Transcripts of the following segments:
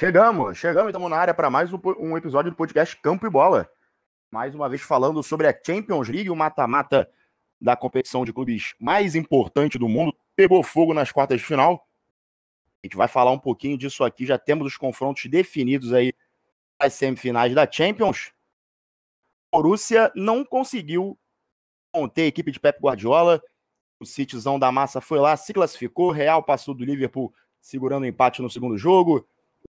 Chegamos, chegamos, estamos na área para mais um, episódio do podcast Campo e Bola. Mais uma vez falando sobre a Champions League, o mata-mata da competição de clubes mais importante do mundo. Pegou fogo nas quartas de final. A gente vai falar um pouquinho disso aqui. Já temos os confrontos definidos aí as semifinais da Champions. O Borussia não conseguiu conter a equipe de Pep Guardiola. O Cityzão da massa foi lá, se classificou. Real passou do Liverpool segurando o empate no segundo jogo.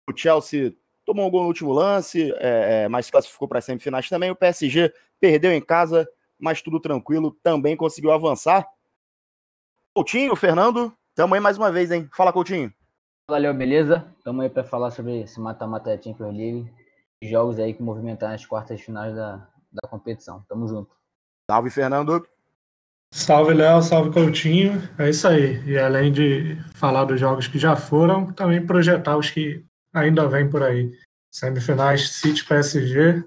O Chelsea tomou um gol no último lance, é, é, mas classificou para as semifinais também. O PSG perdeu em casa, mas tudo tranquilo, também conseguiu avançar. Coutinho, Fernando, tamo aí mais uma vez, hein? Fala, Coutinho. Valeu, beleza? Tamo aí para falar sobre esse mata-mata da Champions League, jogos aí que movimentaram as quartas finais da, da competição. Tamo junto. Salve, Fernando. Salve, Léo, salve, Coutinho. É isso aí. E além de falar dos jogos que já foram, também projetar os que ainda vem por aí. Semifinais City PSG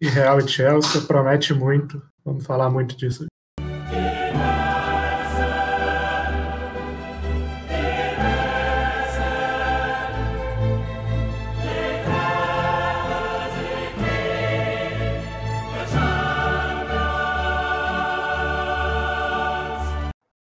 e Real e Chelsea promete muito. Vamos falar muito disso.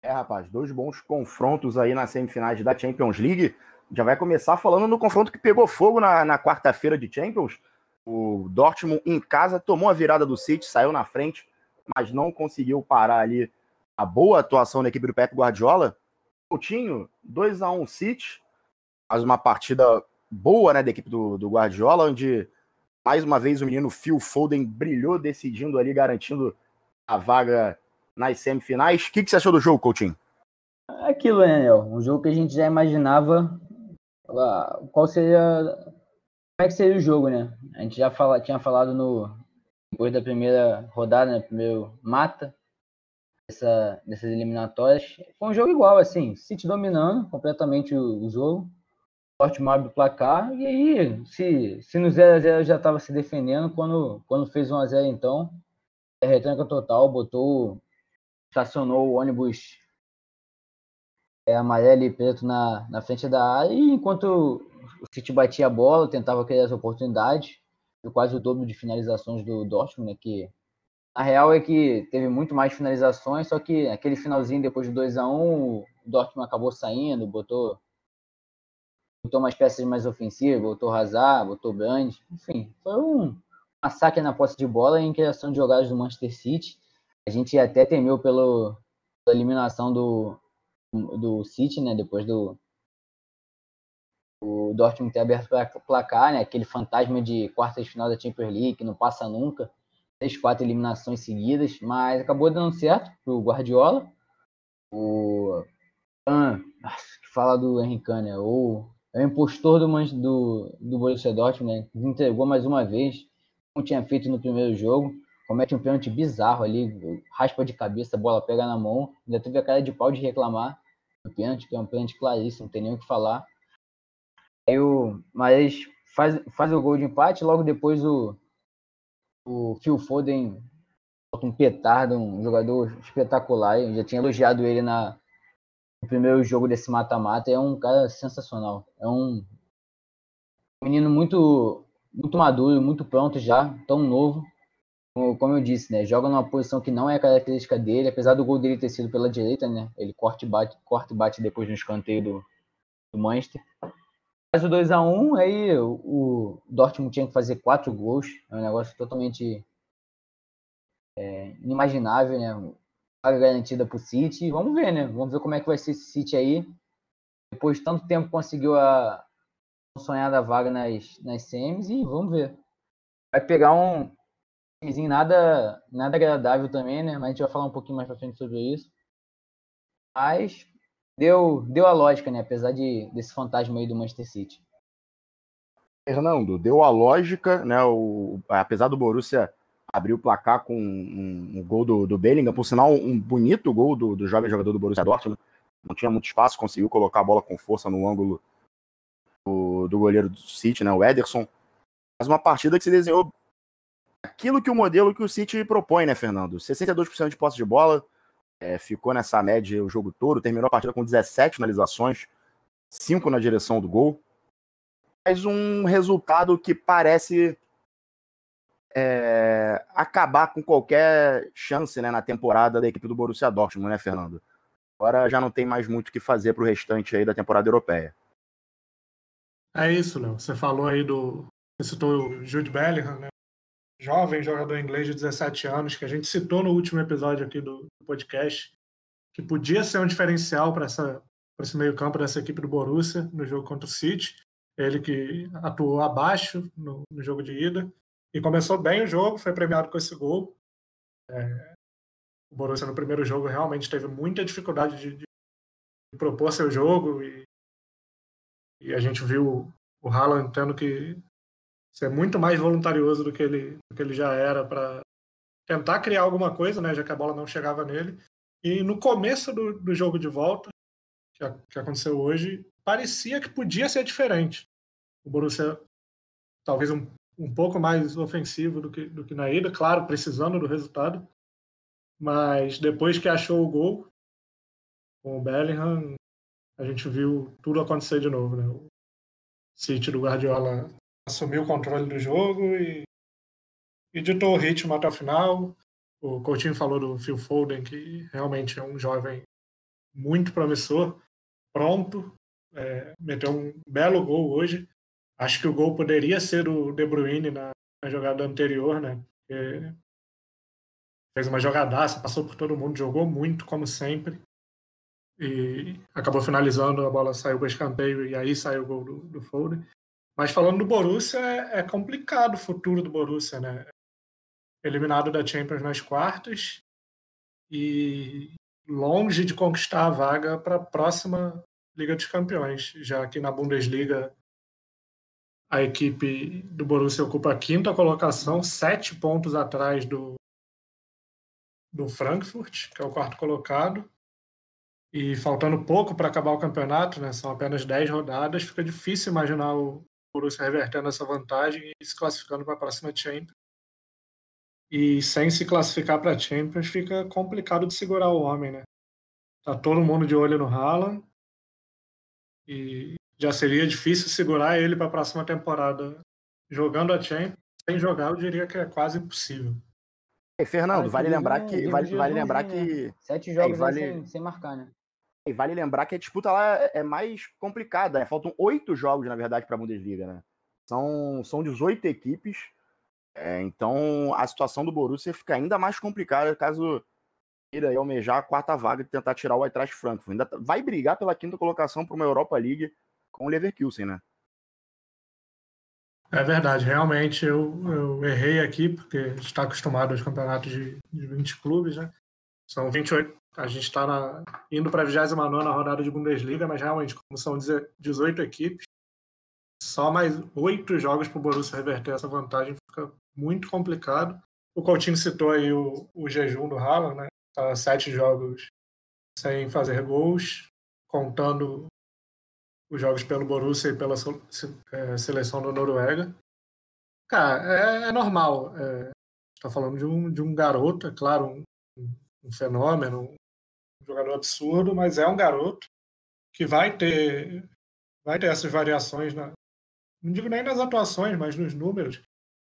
É, rapaz, dois bons confrontos aí nas semifinais da Champions League já vai começar falando no confronto que pegou fogo na, na quarta-feira de Champions. O Dortmund em casa tomou a virada do City, saiu na frente, mas não conseguiu parar ali a boa atuação da equipe do Pep Guardiola. Coutinho, 2 a 1 City, faz uma partida boa né, da equipe do, do Guardiola, onde mais uma vez o menino Phil Foden brilhou, decidindo ali, garantindo a vaga nas semifinais. O que, que você achou do jogo, Coutinho? Aquilo, né? Um jogo que a gente já imaginava qual seria. Como é que seria o jogo, né? A gente já fala, tinha falado no. Depois da primeira rodada, né? Primeiro mata dessa, dessas eliminatórias. Foi um jogo igual, assim, City dominando completamente o, o jogo. Forte abre o placar. E aí, se, se no 0x0 já estava se defendendo, quando, quando fez 1x0, então, é retranca total, botou. Estacionou o ônibus é, amarelo e preto na, na frente da área, e enquanto o City batia a bola, tentava criar as oportunidades, quase o dobro de finalizações do Dortmund, né, que a real é que teve muito mais finalizações, só que aquele finalzinho depois de 2 a 1 um, o Dortmund acabou saindo, botou botou umas peças mais ofensivas, botou Hazard, botou Brand, enfim, foi um massacre na posse de bola em criação de jogadas do Manchester City. A gente até temeu pelo, pela eliminação do, do City, né? Depois do o Dortmund ter aberto o placar, né? Aquele fantasma de quartas de final da Champions League que não passa nunca, três, quatro eliminações seguidas, mas acabou dando certo pro Guardiola. O que fala do Henrique né? É o impostor do, do, do Borussia Dortmund, né? Entregou mais uma vez, como tinha feito no primeiro jogo comete um pênalti bizarro ali, raspa de cabeça, bola pega na mão, ainda teve a cara de pau de reclamar pênalti, que é um pênalti claríssimo, não tem nem o que falar. Aí o Mares faz, faz o gol de empate, logo depois o, o Phil Foden um petardo, um jogador espetacular. Eu já tinha elogiado ele na, no primeiro jogo desse mata-mata. É um cara sensacional. É um menino muito, muito maduro, muito pronto já, tão novo como eu disse, né, joga numa posição que não é característica dele, apesar do gol dele ter sido pela direita, né, ele corta e bate, corta e bate depois no escanteio do, do Manchester. Faz o 2 a 1 aí o, o Dortmund tinha que fazer quatro gols, é um negócio totalmente é, inimaginável, né, vaga garantida para o City, vamos ver, né, vamos ver como é que vai ser esse City aí, depois de tanto tempo conseguiu a sonhada vaga nas, nas semis e vamos ver. Vai pegar um, timezinho nada, nada agradável também, né? Mas a gente vai falar um pouquinho mais pra frente sobre isso. Mas deu, deu a lógica, né? Apesar de, desse fantasma aí do Manchester City. Fernando, deu a lógica, né? O, apesar do Borussia abrir o placar com um, um gol do, do Bellingham, por sinal, um bonito gol do, do jovem jogador do Borussia Dortmund. Não tinha muito espaço, conseguiu colocar a bola com força no ângulo do, do goleiro do City, né? O Ederson. Mas uma partida que se desenhou aquilo que o modelo que o City propõe, né, Fernando? 62% de posse de bola, é, ficou nessa média o jogo todo, terminou a partida com 17 finalizações, 5 na direção do gol. mas um resultado que parece é, acabar com qualquer chance né, na temporada da equipe do Borussia Dortmund, né, Fernando? Agora já não tem mais muito o que fazer para o restante aí da temporada europeia. É isso, Léo. Você falou aí do. Você citou o Jude Bellingham, né? Jovem jogador inglês de 17 anos, que a gente citou no último episódio aqui do podcast, que podia ser um diferencial para esse meio-campo dessa equipe do Borussia no jogo contra o City. Ele que atuou abaixo no, no jogo de ida e começou bem o jogo, foi premiado com esse gol. É, o Borussia no primeiro jogo realmente teve muita dificuldade de, de propor seu jogo e, e a gente viu o Haaland tendo que ser muito mais voluntarioso do que ele, do que ele já era para tentar criar alguma coisa, né, já que a bola não chegava nele. E no começo do, do jogo de volta, que, a, que aconteceu hoje, parecia que podia ser diferente. O Borussia talvez um, um pouco mais ofensivo do que, do que na ida, claro, precisando do resultado, mas depois que achou o gol com o Bellingham, a gente viu tudo acontecer de novo. Né? O City do Guardiola assumiu o controle do jogo e, e ditou o ritmo até o final. O Coutinho falou do Phil Foden, que realmente é um jovem muito promissor, pronto, é, meteu um belo gol hoje. Acho que o gol poderia ser do De Bruyne na, na jogada anterior, né? Porque fez uma jogadaça, passou por todo mundo, jogou muito, como sempre. E acabou finalizando, a bola saiu para escanteio e aí saiu o gol do, do Foden. Mas falando do Borussia, é, é complicado o futuro do Borussia, né? Eliminado da Champions nas quartas e longe de conquistar a vaga para a próxima Liga dos Campeões, já que na Bundesliga a equipe do Borussia ocupa a quinta colocação, sete pontos atrás do, do Frankfurt, que é o quarto colocado. E faltando pouco para acabar o campeonato, né, são apenas 10 rodadas, fica difícil imaginar o Borussia revertendo essa vantagem e se classificando para a próxima Champions. E sem se classificar para a Champions, fica complicado de segurar o homem, né? Tá todo mundo de olho no Haaland e já seria difícil segurar ele para a próxima temporada jogando a Champions. Sem jogar, eu diria que é quase impossível. E Fernando, vale lembrar que vale, vale lembrar que sete jogos é, vale... sem, sem marcar, né? E vale lembrar que a disputa lá é, é mais complicada, né? Faltam oito jogos, na verdade, para a Bundesliga, né? São, são 18 equipes. É, então a situação do Borussia fica ainda mais complicada caso queira almejar a quarta vaga e tentar tirar o Eintracht Frankfurt. Ainda tá, vai brigar pela quinta colocação para uma Europa League com o Leverkusen, né? É verdade, realmente eu, eu errei aqui, porque está acostumado aos campeonatos de, de 20 clubes, né? São 28, a gente está indo para a 29 rodada de Bundesliga, mas realmente, como são 18 equipes, só mais oito jogos para o Borussia reverter essa vantagem fica muito complicado. O Coutinho citou aí o, o jejum do Haaland, né? Tá sete jogos sem fazer gols, contando os jogos pelo Borussia e pela é, seleção da Noruega. Cara, é, é normal. É, está falando de um, de um garoto, é claro, um, um fenômeno, jogador absurdo, mas é um garoto que vai ter vai ter essas variações na, não digo nem nas atuações, mas nos números.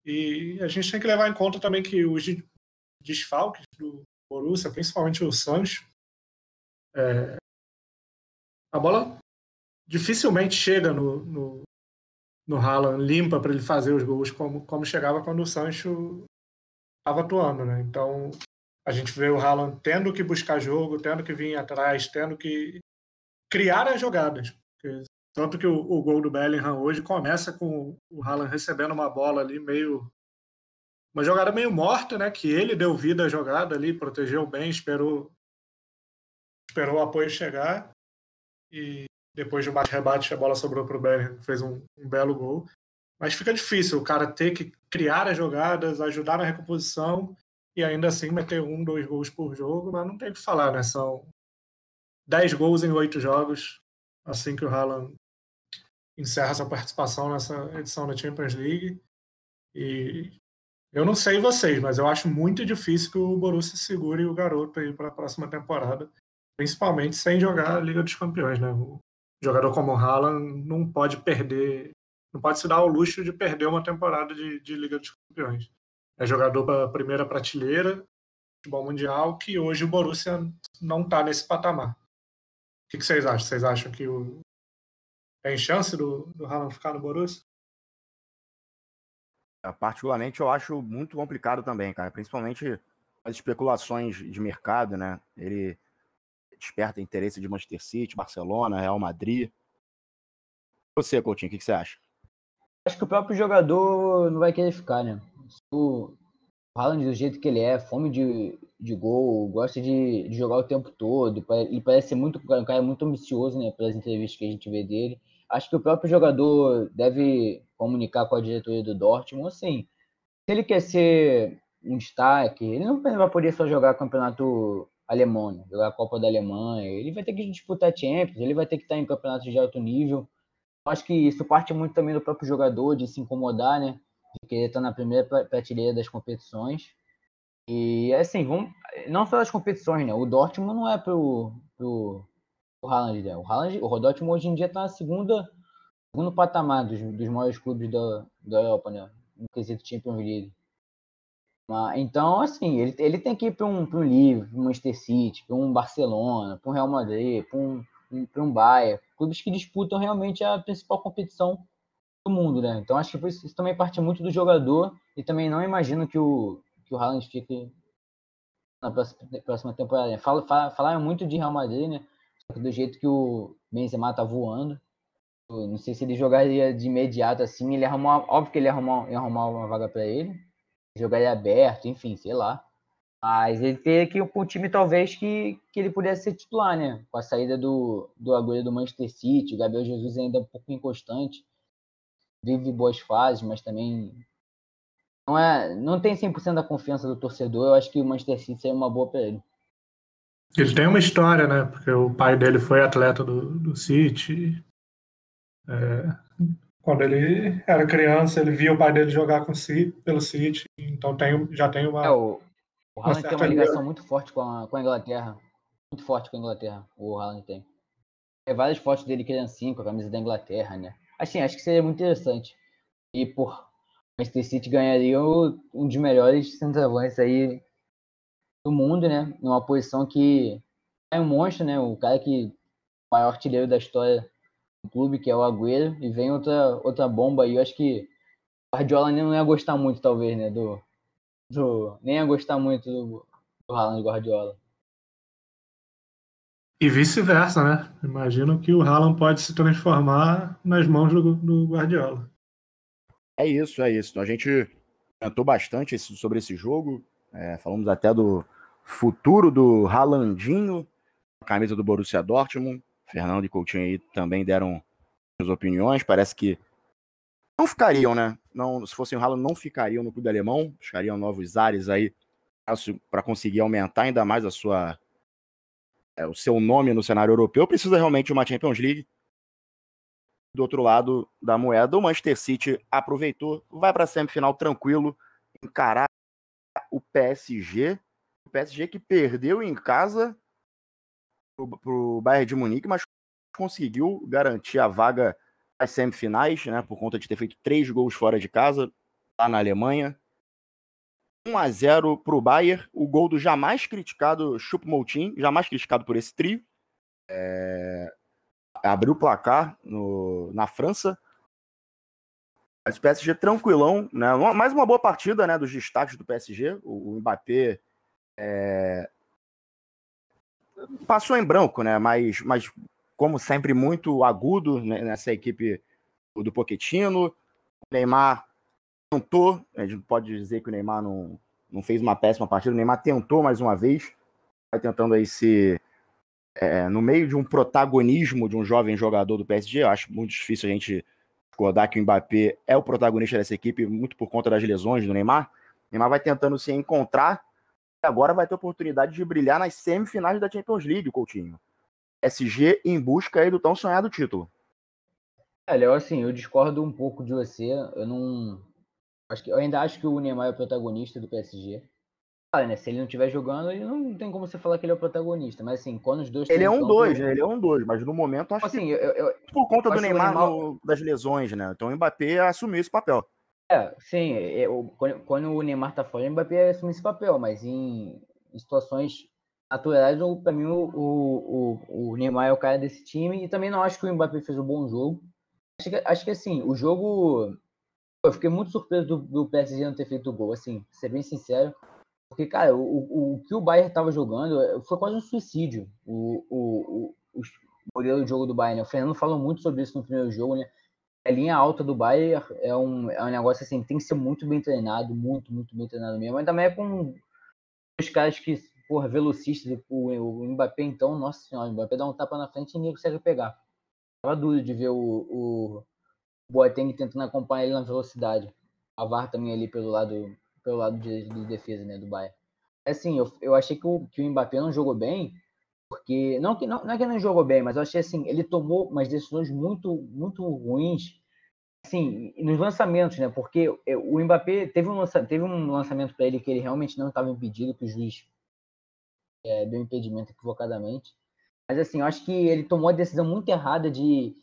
E a gente tem que levar em conta também que os desfalques do Borussia, principalmente o Sancho, é, a bola dificilmente chega no, no, no Haaland limpa para ele fazer os gols como, como chegava quando o Sancho estava atuando, né? Então a gente vê o Haaland tendo que buscar jogo, tendo que vir atrás, tendo que criar as jogadas. Tanto que o, o, gol do Bellingham hoje começa com o Haaland recebendo uma bola ali meio uma jogada meio morta, né? Que ele deu vida à jogada ali, protegeu bem, esperou esperou o apoio chegar e depois de um bate-rebate, a bola sobrou para o Bellingham, fez um, um, belo gol. Mas fica difícil o cara ter que criar as jogadas, ajudar na recomposição e ainda assim meter um, dois gols por jogo, mas não tem o que falar, né? São dez gols em oito jogos, assim que o Haaland encerra sua participação nessa edição da Champions League. E eu não sei vocês, mas eu acho muito difícil que o Borussia segure o garoto aí para a próxima temporada, principalmente sem jogar a Liga dos Campeões, né? O jogador como o Haaland não pode perder não pode se dar ao luxo de perder uma temporada de, de Liga dos Campeões. É jogador para primeira prateleira, futebol mundial, que hoje o Borussia não está nesse patamar. O que, que, vocês acham? Vocês acham que o... tem chance do, do Haaland ficar no Borussia? É, particularmente, eu acho muito complicado também, cara. Principalmente as especulações de mercado, né? Ele desperta interesse de Manchester City, Barcelona, Real Madrid. Você, Coutinho, o que, que você acha? Acho que o próprio jogador não vai querer ficar, né? O Haaland, do jeito que ele é, fome de, de gol, gosta de, de jogar o tempo todo, ele parece ser muito, um cara muito ambicioso, né? Pelas entrevistas que a gente vê dele. Acho que o próprio jogador deve comunicar com a diretoria do Dortmund, assim, se ele quer ser um destaque, ele não vai poder só jogar campeonato alemão, né? jogar a Copa da Alemanha, ele vai ter que disputar Champions, ele vai ter que estar em campeonatos de alto nível, acho que isso parte muito também do próprio jogador, de se incomodar, né? Querer estar na primeira prateleira das competições. E assim, vamos, não só das competições, né? O Dortmund não é pro, pro, pro Haaland, né? O, Haaland, o Dortmund hoje em dia está na segunda, segundo patamar dos, dos maiores clubes da, da Europa, né? No quesito Champions League. Então, assim, ele, ele tem que ir para um, um Liverpool, para um Manchester City, para um Barcelona, para um Real Madrid, para um, para um Bayern, clubes que disputam realmente a principal competição mundo, né? Então acho que isso, isso também parte muito do jogador e também não imagino que o que o Haaland fique na próxima, temporada. Né? Fala, fala, falaram muito de Real Madrid, né? Do jeito que o Benzema tá voando, não sei se ele jogaria de imediato assim. Ele arrumou, óbvio que ele ia arrumar, ia arrumar uma vaga para ele, jogaria aberto, enfim, sei lá. Mas ele teria que ir o time, talvez, que, que ele pudesse ser titular, né? Com a saída do, do Agüero do Manchester City, o Gabriel Jesus ainda um pouco inconstante. Vive boas fases, mas também não, é, não tem 100% da confiança do torcedor. Eu acho que o Manchester City seria uma boa para ele. Ele tem uma história, né? Porque o pai dele foi atleta do, do City. É, quando ele era criança, ele via o pai dele jogar com o pelo City. Então tem, já tem uma. É, o, o Haaland tem uma ligação muito forte com a, com a Inglaterra. Muito forte com a Inglaterra, o Haaland tem. Tem várias fotos dele criancinho com a camisa da Inglaterra, né? Assim, acho que seria muito interessante. E por Manchester City ganharia um dos melhores centroavantes aí do mundo, né? Numa posição que é um monstro, né? O cara que o maior artilheiro da história do clube, que é o Agüero, e vem outra outra bomba aí. Eu acho que o Guardiola nem não ia gostar muito, talvez, né? Do, do, nem a gostar muito do, do Haaland Guardiola. E vice-versa, né? Imagino que o Haaland pode se transformar nas mãos do, do Guardiola. É isso, é isso. A gente comentou bastante sobre esse jogo. É, falamos até do futuro do Haalandinho, camisa do Borussia Dortmund. Fernando e Coutinho aí também deram suas opiniões. Parece que não ficariam, né? Não, se fossem o Haaland, não ficariam no clube alemão, buscariam novos ares aí para conseguir aumentar ainda mais a sua é, o seu nome no cenário europeu. Precisa realmente de uma Champions League. Do outro lado da moeda, o Manchester City aproveitou, vai para a semifinal tranquilo, encarar o PSG. O PSG que perdeu em casa para o Bayern de Munique, mas conseguiu garantir a vaga as semifinais, né, por conta de ter feito três gols fora de casa, lá na Alemanha. 1 a 0 para o Bayern, o gol do jamais criticado Choupo-Moting, jamais criticado por esse trio. É... Abriu o placar no... na França. Mas o PSG tranquilão, né? Mais uma boa partida, né, dos destaques do PSG. O, o Mbappé é... passou em branco, né? Mas, mas como sempre, muito agudo né, nessa equipe do Poquetino. Neymar tentou, a gente pode dizer que o Neymar não, não fez uma péssima partida, o Neymar tentou mais uma vez, vai tentando aí se. É, no meio de um protagonismo de um jovem jogador do PSG, eu acho muito difícil a gente recordar que o Mbappé é o protagonista dessa equipe, muito por conta das lesões do Neymar. O Neymar vai tentando se encontrar e agora vai ter oportunidade de brilhar nas semifinais da Champions League, Coutinho. SG em busca aí do tão sonhado título. É, Léo, assim, eu discordo um pouco de você. Eu não. Acho que, eu ainda acho que o Neymar é o protagonista do PSG. né? Se ele não estiver jogando, ele não tem como você falar que ele é o protagonista. Mas assim, quando os dois. Ele é um dois, né? Ele é um dois, mas no momento acho assim, que. Eu, eu, por conta do Neymar, Neymar... No, das lesões, né? Então o Mbappé assumiu esse papel. É, sim. Eu, quando, quando, o Neymar tá fora, o Mbappé assumiu esse papel, mas em, em situações naturais, para mim, o, o, o, Neymar é o cara desse time. E também não acho que o Mbappé fez um bom jogo. Acho que, acho que assim, o jogo. Eu fiquei muito surpreso do, do PSG não ter feito gol, assim, ser bem sincero. Porque, cara, o, o, o que o Bayern estava jogando eh, foi quase um suicídio. O, o, o, o modelo de jogo do Bayern. Né? O Fernando falou muito sobre isso no primeiro jogo, né? A linha alta do Bayern é um, é um negócio assim, tem que ser muito bem treinado, muito, muito bem treinado mesmo. Mas também é com os caras que, porra, velocistas, o, o Mbappé, então, nossa senhora, o Mbappé dá um tapa na frente e ninguém consegue pegar. Tava duro de ver o, o Boateng tentando acompanhar ele na velocidade. A VAR também ali pelo lado pelo lado de, de defesa, né, do Bayern. Assim, eu, eu achei que o, que o Mbappé não jogou bem, porque não que não, não é que ele não jogou bem, mas eu achei assim, ele tomou umas decisões muito muito ruins, assim, nos lançamentos, né? Porque o Mbappé teve um lança, teve um lançamento para ele que ele realmente não estava impedido, que o juiz é, deu impedimento equivocadamente. Mas assim, eu acho que ele tomou a decisão muito errada de,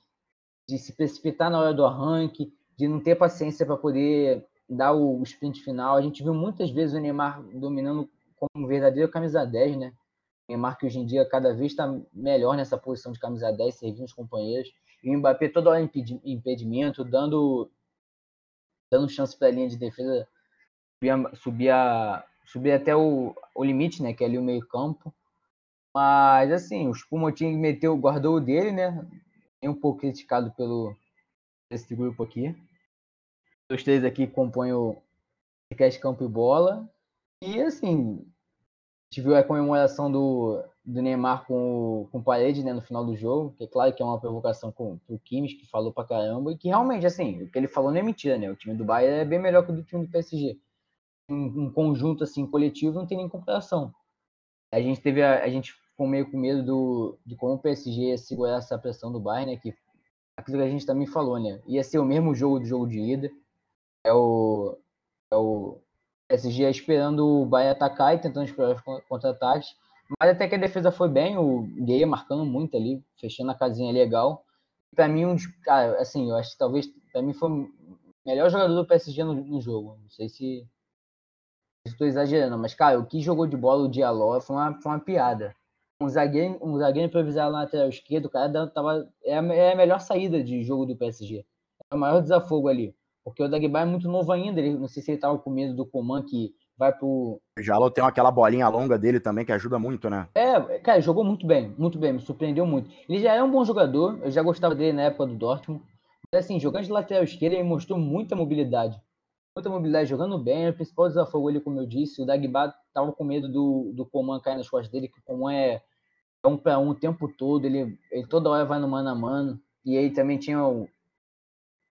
de se precipitar na hora do arranque, de não ter paciência para poder dar o sprint final. A gente viu muitas vezes o Neymar dominando como um verdadeiro camisa 10, né? O Neymar que hoje em dia cada vez está melhor nessa posição de camisa 10, servindo os companheiros. E o Mbappé toda hora impedimento, dando, dando chance para a linha de defesa subir, subir, a, subir até o, o limite, né? Que é ali o meio campo. Mas, assim, o Spumotinho meteu, guardou o dele, né? É um pouco criticado pelo esse grupo aqui os três aqui compõem o podcast Campo e Bola. E assim, a gente viu a comemoração do, do Neymar com o, com o Parede né, no final do jogo, que é claro que é uma provocação com o Kimmich, que falou pra caramba, e que realmente, assim, o que ele falou não é mentira, né? O time do Bayern é bem melhor que o do time do PSG. Um, um conjunto, assim, coletivo, não tem nem comparação. A gente teve, a, a gente ficou meio com medo do, de como o PSG ia segurar essa pressão do Bayern, né? Que aquilo que a gente também falou, né? Ia ser o mesmo jogo do jogo de ida é o, é o PSG esperando o Bahia atacar e tentando explorar os contra-ataques. Mas até que a defesa foi bem, o Gueia marcando muito ali, fechando a casinha legal. Para mim, um cara, assim, eu acho que talvez para mim foi o melhor jogador do PSG no, no jogo. Não sei se estou exagerando, mas cara, o que jogou de bola o Diallo foi uma, foi uma piada. Um zagueiro, um zagueiro improvisado na lateral esquerda, o cara tava, é, a, é a melhor saída de jogo do PSG. É o maior desafogo ali. Porque o Dagba é muito novo ainda. Ele, não sei se ele estava com medo do Coman que vai pro. O Jalo tem aquela bolinha longa dele também que ajuda muito, né? É, cara, jogou muito bem, muito bem, me surpreendeu muito. Ele já é um bom jogador, eu já gostava dele na época do Dortmund. Mas assim, jogando de lateral esquerda, ele mostrou muita mobilidade. Muita mobilidade, jogando bem. O principal desafio ele, como eu disse, o Dagba tava com medo do, do Coman cair nas costas dele, que o Coman é, é um para um o tempo todo, ele, ele toda hora vai no mano a mano. E aí também tinha o,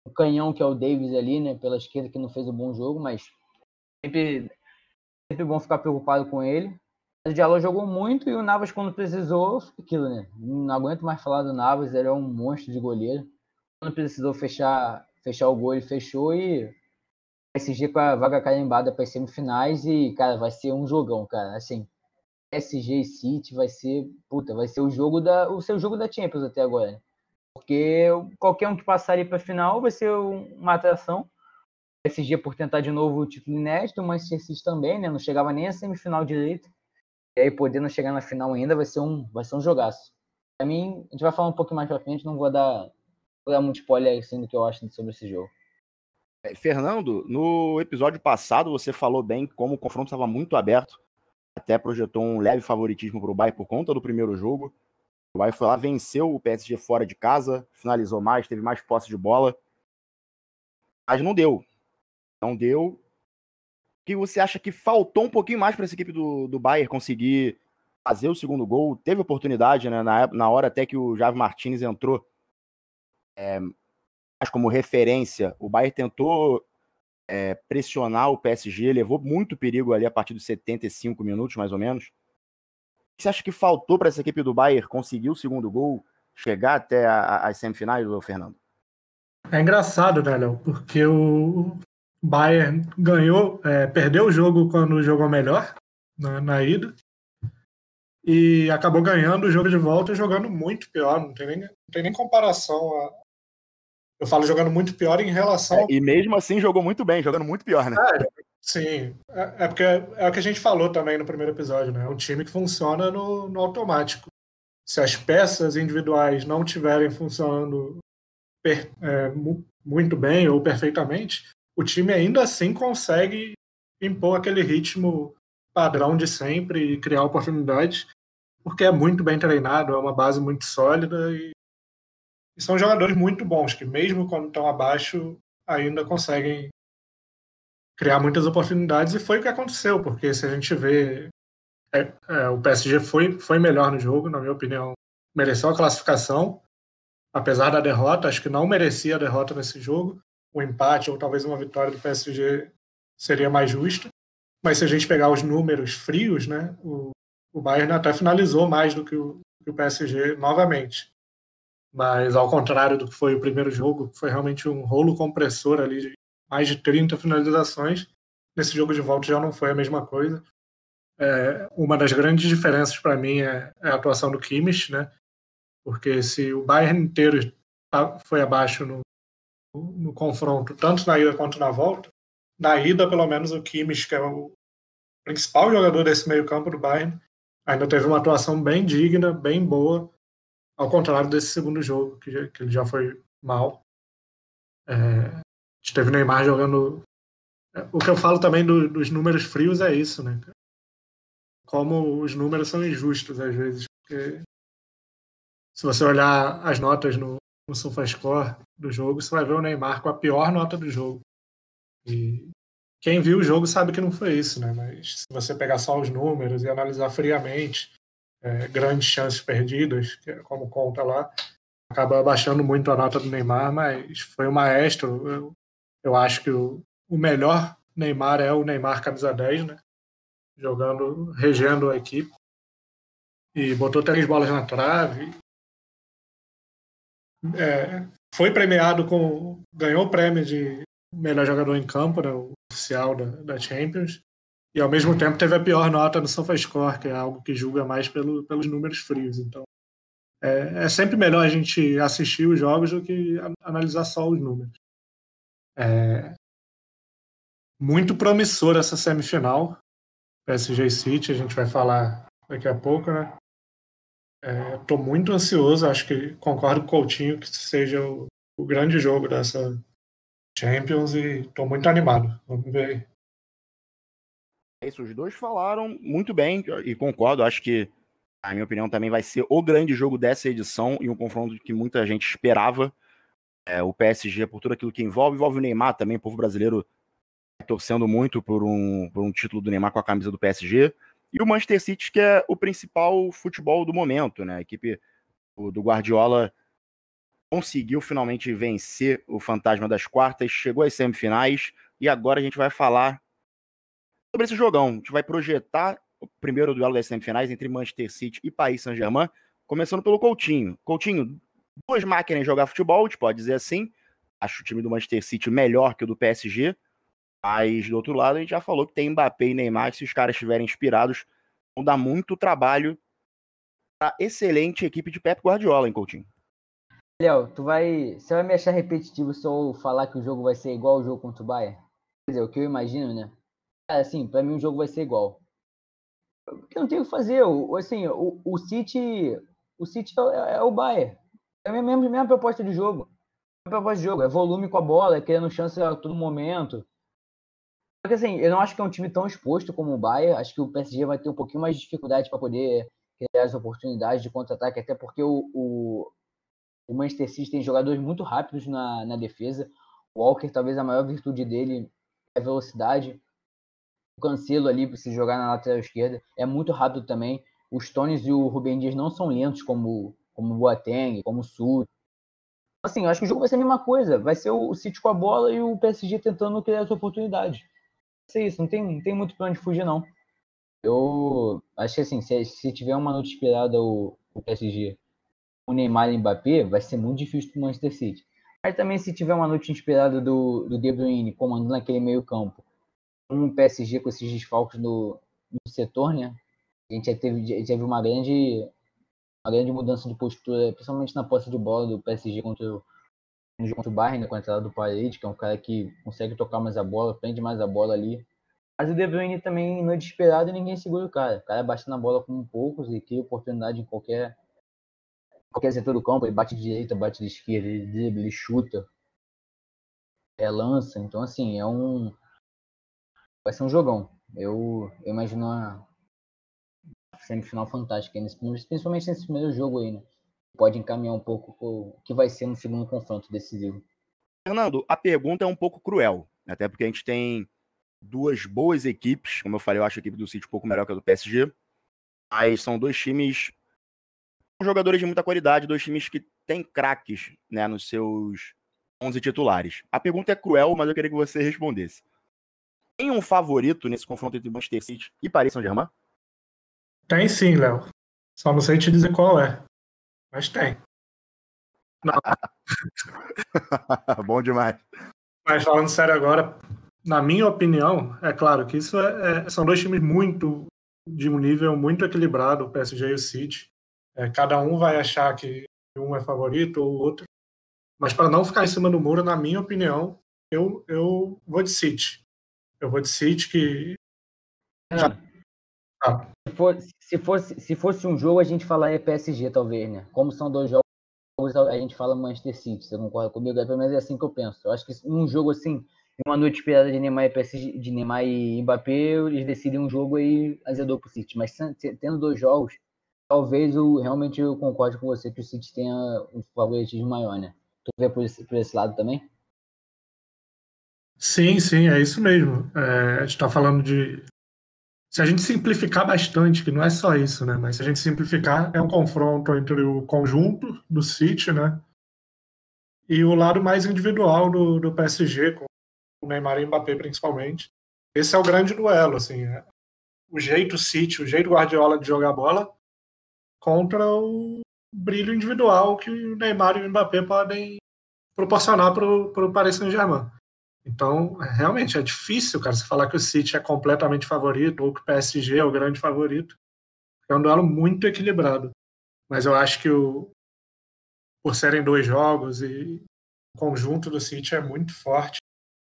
o canhão que é o Davis ali, né, pela esquerda, que não fez um bom jogo, mas sempre, sempre bom ficar preocupado com ele. O Diallo jogou muito e o Navas, quando precisou, aquilo, né? Não aguento mais falar do Navas, ele é um monstro de goleiro. Quando precisou fechar, fechar o gol, ele fechou e PSG com a vaga carimbada para as semifinais e, cara, vai ser um jogão, cara. Assim, PSG e City vai ser, puta, vai ser o jogo da, o seu jogo da Champions até agora. Né? Porque qualquer um que passar ali para a final vai ser uma atração. PSG por tentar de novo o título inédito, Manchester City também, né? Não chegava nem a semifinal direito. E aí podendo chegar na final ainda vai ser um, vai ser um jogaço. Para mim, a gente vai falar um pouco mais para frente, não vou dar, vou dar muito spoiler assim do que eu acho sobre esse jogo. É, Fernando, no episódio passado você falou bem como o confronto estava muito aberto, até projetou um leve favoritismo para o Bayern por conta do primeiro jogo. O Bayern foi lá, venceu o PSG fora de casa, finalizou mais, teve mais posse de bola. Mas não deu. Não deu. O que você acha que faltou um pouquinho mais para essa equipe do, do Bayern conseguir fazer o segundo gol? Teve oportunidade, né? Na, na hora até que o Javi Martinez entrou. É, mas como referência, o Bayern tentou é, pressionar o PSG, levou muito perigo ali a partir dos 75 minutos, mais ou menos você acha que faltou para essa equipe do Bayern conseguir o segundo gol, chegar até as semifinais, Fernando? É engraçado, né, Léo? Porque o Bayern ganhou, é, perdeu o jogo quando jogou melhor, na, na ida. E acabou ganhando o jogo de volta jogando muito pior. Não tem nem, não tem nem comparação. Eu falo jogando muito pior em relação. É, e mesmo assim jogou muito bem, jogando muito pior, né? É, sim. É, é, porque é o que a gente falou também no primeiro episódio, né? É um time que funciona no, no automático. Se as peças individuais não estiverem funcionando per, é, muito bem ou perfeitamente, o time ainda assim consegue impor aquele ritmo padrão de sempre e criar oportunidades, porque é muito bem treinado, é uma base muito sólida e, são jogadores muito bons, que mesmo quando estão abaixo, ainda conseguem criar muitas oportunidades, e foi o que aconteceu, porque se a gente vê. É, é, o PSG foi, foi melhor no jogo, na minha opinião, mereceu a classificação, apesar da derrota, acho que não merecia a derrota nesse jogo. O empate ou talvez uma vitória do PSG seria mais justa. Mas se a gente pegar os números frios, né, o, o Bayern até finalizou mais do que o, que o PSG novamente. Mas ao contrário do que foi o primeiro jogo, foi realmente um rolo compressor ali de mais de 30 finalizações. Nesse jogo de volta já não foi a mesma coisa. É, uma das grandes diferenças para mim é, é, a atuação do Kimmich, né? Porque se o Bayern inteiro tá, foi abaixo no, no confronto, tanto na ida quanto na volta, na ida, pelo menos, o Kimmich, que é o principal jogador desse meio-campo do Bayern, ainda teve uma atuação bem digna, bem boa, ao contrário desse segundo jogo, que, que ele já foi mal. É, a gente teve Neymar jogando. É, o que eu falo também do, dos números frios é isso, né? Como os números são injustos às vezes. Porque se você olhar as notas no, no SofaScore do jogo, você vai ver o Neymar com a pior nota do jogo. E quem viu o jogo sabe que não foi isso, né? Mas se você pegar só os números e analisar friamente, é, grandes chances perdidas, é como conta lá, acaba baixando muito a nota do Neymar, mas foi o maestro. Eu, eu acho que o, o melhor Neymar é o Neymar camisa 10, né? Jogando, regendo a equipe. E botou três bolas na trave. É, foi premiado com. ganhou o prêmio de melhor jogador em campo, né, o oficial da, da Champions, e ao mesmo tempo teve a pior nota no SofaScore, que é algo que julga mais pelo, pelos números frios. Então, é, é, sempre melhor a gente assistir os jogos do que analisar só os números. É muito promissor essa semifinal, PSG City, a gente vai falar daqui a pouco, né? Estou é, muito ansioso, acho que concordo com o Coutinho que seja o, o grande jogo dessa, Champions e estou muito animado. Vamos ver. Isso, os dois falaram muito bem e concordo. Acho que, na minha opinião, também vai ser o grande jogo dessa edição e um confronto que muita gente esperava. É, o PSG, por tudo aquilo que envolve, envolve o Neymar também, o povo brasileiro torcendo muito por um, por um título do Neymar com a camisa do PSG. E o Manchester City, que é o principal futebol do momento, né? A equipe do Guardiola conseguiu finalmente vencer o fantasma das quartas, chegou às semifinais e agora a gente vai falar sobre esse jogão. A gente vai projetar o primeiro duelo das semifinais entre Manchester City e Paris Saint-Germain, começando pelo Coutinho. Coutinho, duas máquinas de jogar futebol, a gente pode dizer assim. Acho o time do Manchester City melhor que o do PSG, mas do outro lado a gente já falou que tem Mbappé e Neymar, se os caras estiverem inspirados, vão dar muito trabalho para excelente equipe de Pep Guardiola, hein, Coutinho? Léo, tu vai. Você vai me achar repetitivo se eu falar que o jogo vai ser igual ao jogo contra o Bayern? Quer dizer, o que eu imagino, né? Assim, pra mim o jogo vai ser igual. Porque não tem o que fazer. O, assim, o, o City. O City é, é o Bayern. É a mesma, mesma proposta de jogo. A proposta de jogo. É volume com a bola, é querendo chance a todo momento. Porque assim, eu não acho que é um time tão exposto como o Bayern. Acho que o PSG vai ter um pouquinho mais de dificuldade para poder criar as oportunidades de contra-ataque, até porque o, o, o Manchester City tem jogadores muito rápidos na, na defesa. O Walker, talvez a maior virtude dele é a velocidade. O Cancelo ali, para se jogar na lateral esquerda, é muito rápido também. Os Stones e o Rubem Dias não são lentos como, como o Boateng, como o Sul. Assim, eu acho que o jogo vai ser a mesma coisa. Vai ser o City com a bola e o PSG tentando criar essa oportunidade. Vai ser isso, não tem, não tem muito plano de fugir, não. Eu acho que assim, se, se tiver uma noite inspirada o, o PSG o Neymar e o Mbappé, vai ser muito difícil para o Manchester City. Mas também se tiver uma noite inspirada do, do De Bruyne comandando aquele meio campo, um PSG com esses desfalques no, no setor, né? A gente já teve, já teve uma grande uma grande mudança de postura, principalmente na posse de bola do PSG contra o, contra o Bayern, né, com a entrada do Paredes, que é um cara que consegue tocar mais a bola, prende mais a bola ali. Mas o De Bruyne também não é desesperado e ninguém segura o cara. O cara bate na bola como poucos e cria oportunidade em qualquer, qualquer setor do campo. Ele bate de direita, bate de esquerda, ele ele chuta, é, lança. Então, assim, é um. Vai ser um jogão. Eu, eu imagino uma, semifinal fantástica, principalmente nesse primeiro jogo aí, né? Pode encaminhar um pouco o que vai ser no segundo confronto decisivo. Fernando, a pergunta é um pouco cruel, até porque a gente tem duas boas equipes, como eu falei, eu acho a equipe do City um pouco melhor que a do PSG, mas são dois times com jogadores de muita qualidade, dois times que têm craques né, nos seus 11 titulares. A pergunta é cruel, mas eu queria que você respondesse. Tem um favorito nesse confronto entre Manchester City e Paris Saint-Germain? Tem sim, Léo. Só não sei te dizer qual é. Mas tem. Não. Bom demais. Mas falando sério agora, na minha opinião, é claro que isso é, é, são dois times muito de um nível muito equilibrado, o PSG e o City. É, cada um vai achar que um é favorito ou o outro. Mas para não ficar em cima do muro, na minha opinião, eu, eu vou de City. Eu vou de City que. Já... Ah. Se, for, se, fosse, se fosse um jogo, a gente falaria PSG, talvez, né? Como são dois jogos, a gente fala Manchester City. Você concorda comigo? É, pelo menos é assim que eu penso. Eu acho que um jogo assim, uma noite esperada de Neymar e PSG, de Neymar e Mbappé, eles decidem um jogo aí azedou pro City. Mas tendo dois jogos, talvez eu realmente eu concorde com você que o City tenha um favoritismo maior, né? Tu vê por esse, por esse lado também? Sim, sim, é isso mesmo. É, a gente está falando de se a gente simplificar bastante, que não é só isso, né? Mas se a gente simplificar, é um confronto entre o conjunto do City, né? E o lado mais individual do, do PSG, com o Neymar e o Mbappé principalmente. Esse é o grande duelo, assim. É o jeito City, o jeito Guardiola de jogar bola contra o brilho individual que o Neymar e o Mbappé podem proporcionar para o Paris Saint-Germain. Então, realmente, é difícil, cara, você falar que o City é completamente favorito ou que o PSG é o grande favorito. É um duelo muito equilibrado. Mas eu acho que o, por serem dois jogos e o conjunto do City é muito forte.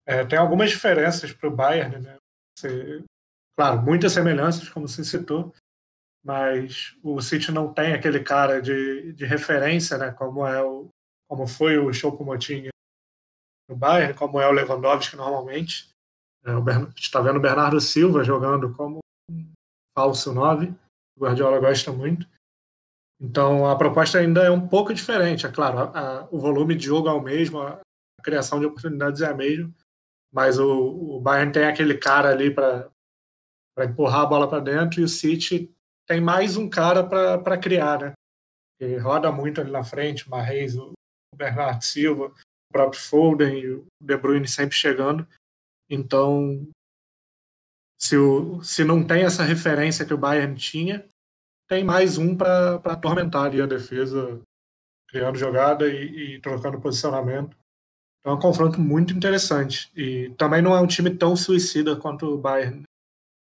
É, tem algumas diferenças para o Bayern, né? Você, claro, muitas semelhanças, como você citou, mas o City não tem aquele cara de, de referência, né? Como é o como foi o Choupo-Moting no Bayern, como é o Lewandowski normalmente. É, o Bern... está vendo o Bernardo Silva jogando como falso 9. O Guardiola gosta muito. Então a proposta ainda é um pouco diferente. É claro, a, a, o volume de jogo é o mesmo, a, a, criação de oportunidades é a mesma, mas o, o Bayern tem aquele cara ali para empurrar a bola para dentro e o City tem mais um cara para criar, né? Roda muito ali na frente, o Marreis, o Bernardo Silva, próprio Foden e o De Bruyne sempre chegando. Então, se, o, se não tem essa referência que o Bayern tinha, tem mais um para atormentar ali a defesa, criando jogada e, e, trocando posicionamento. Então é um confronto muito interessante. E também não é um time tão suicida quanto o Bayern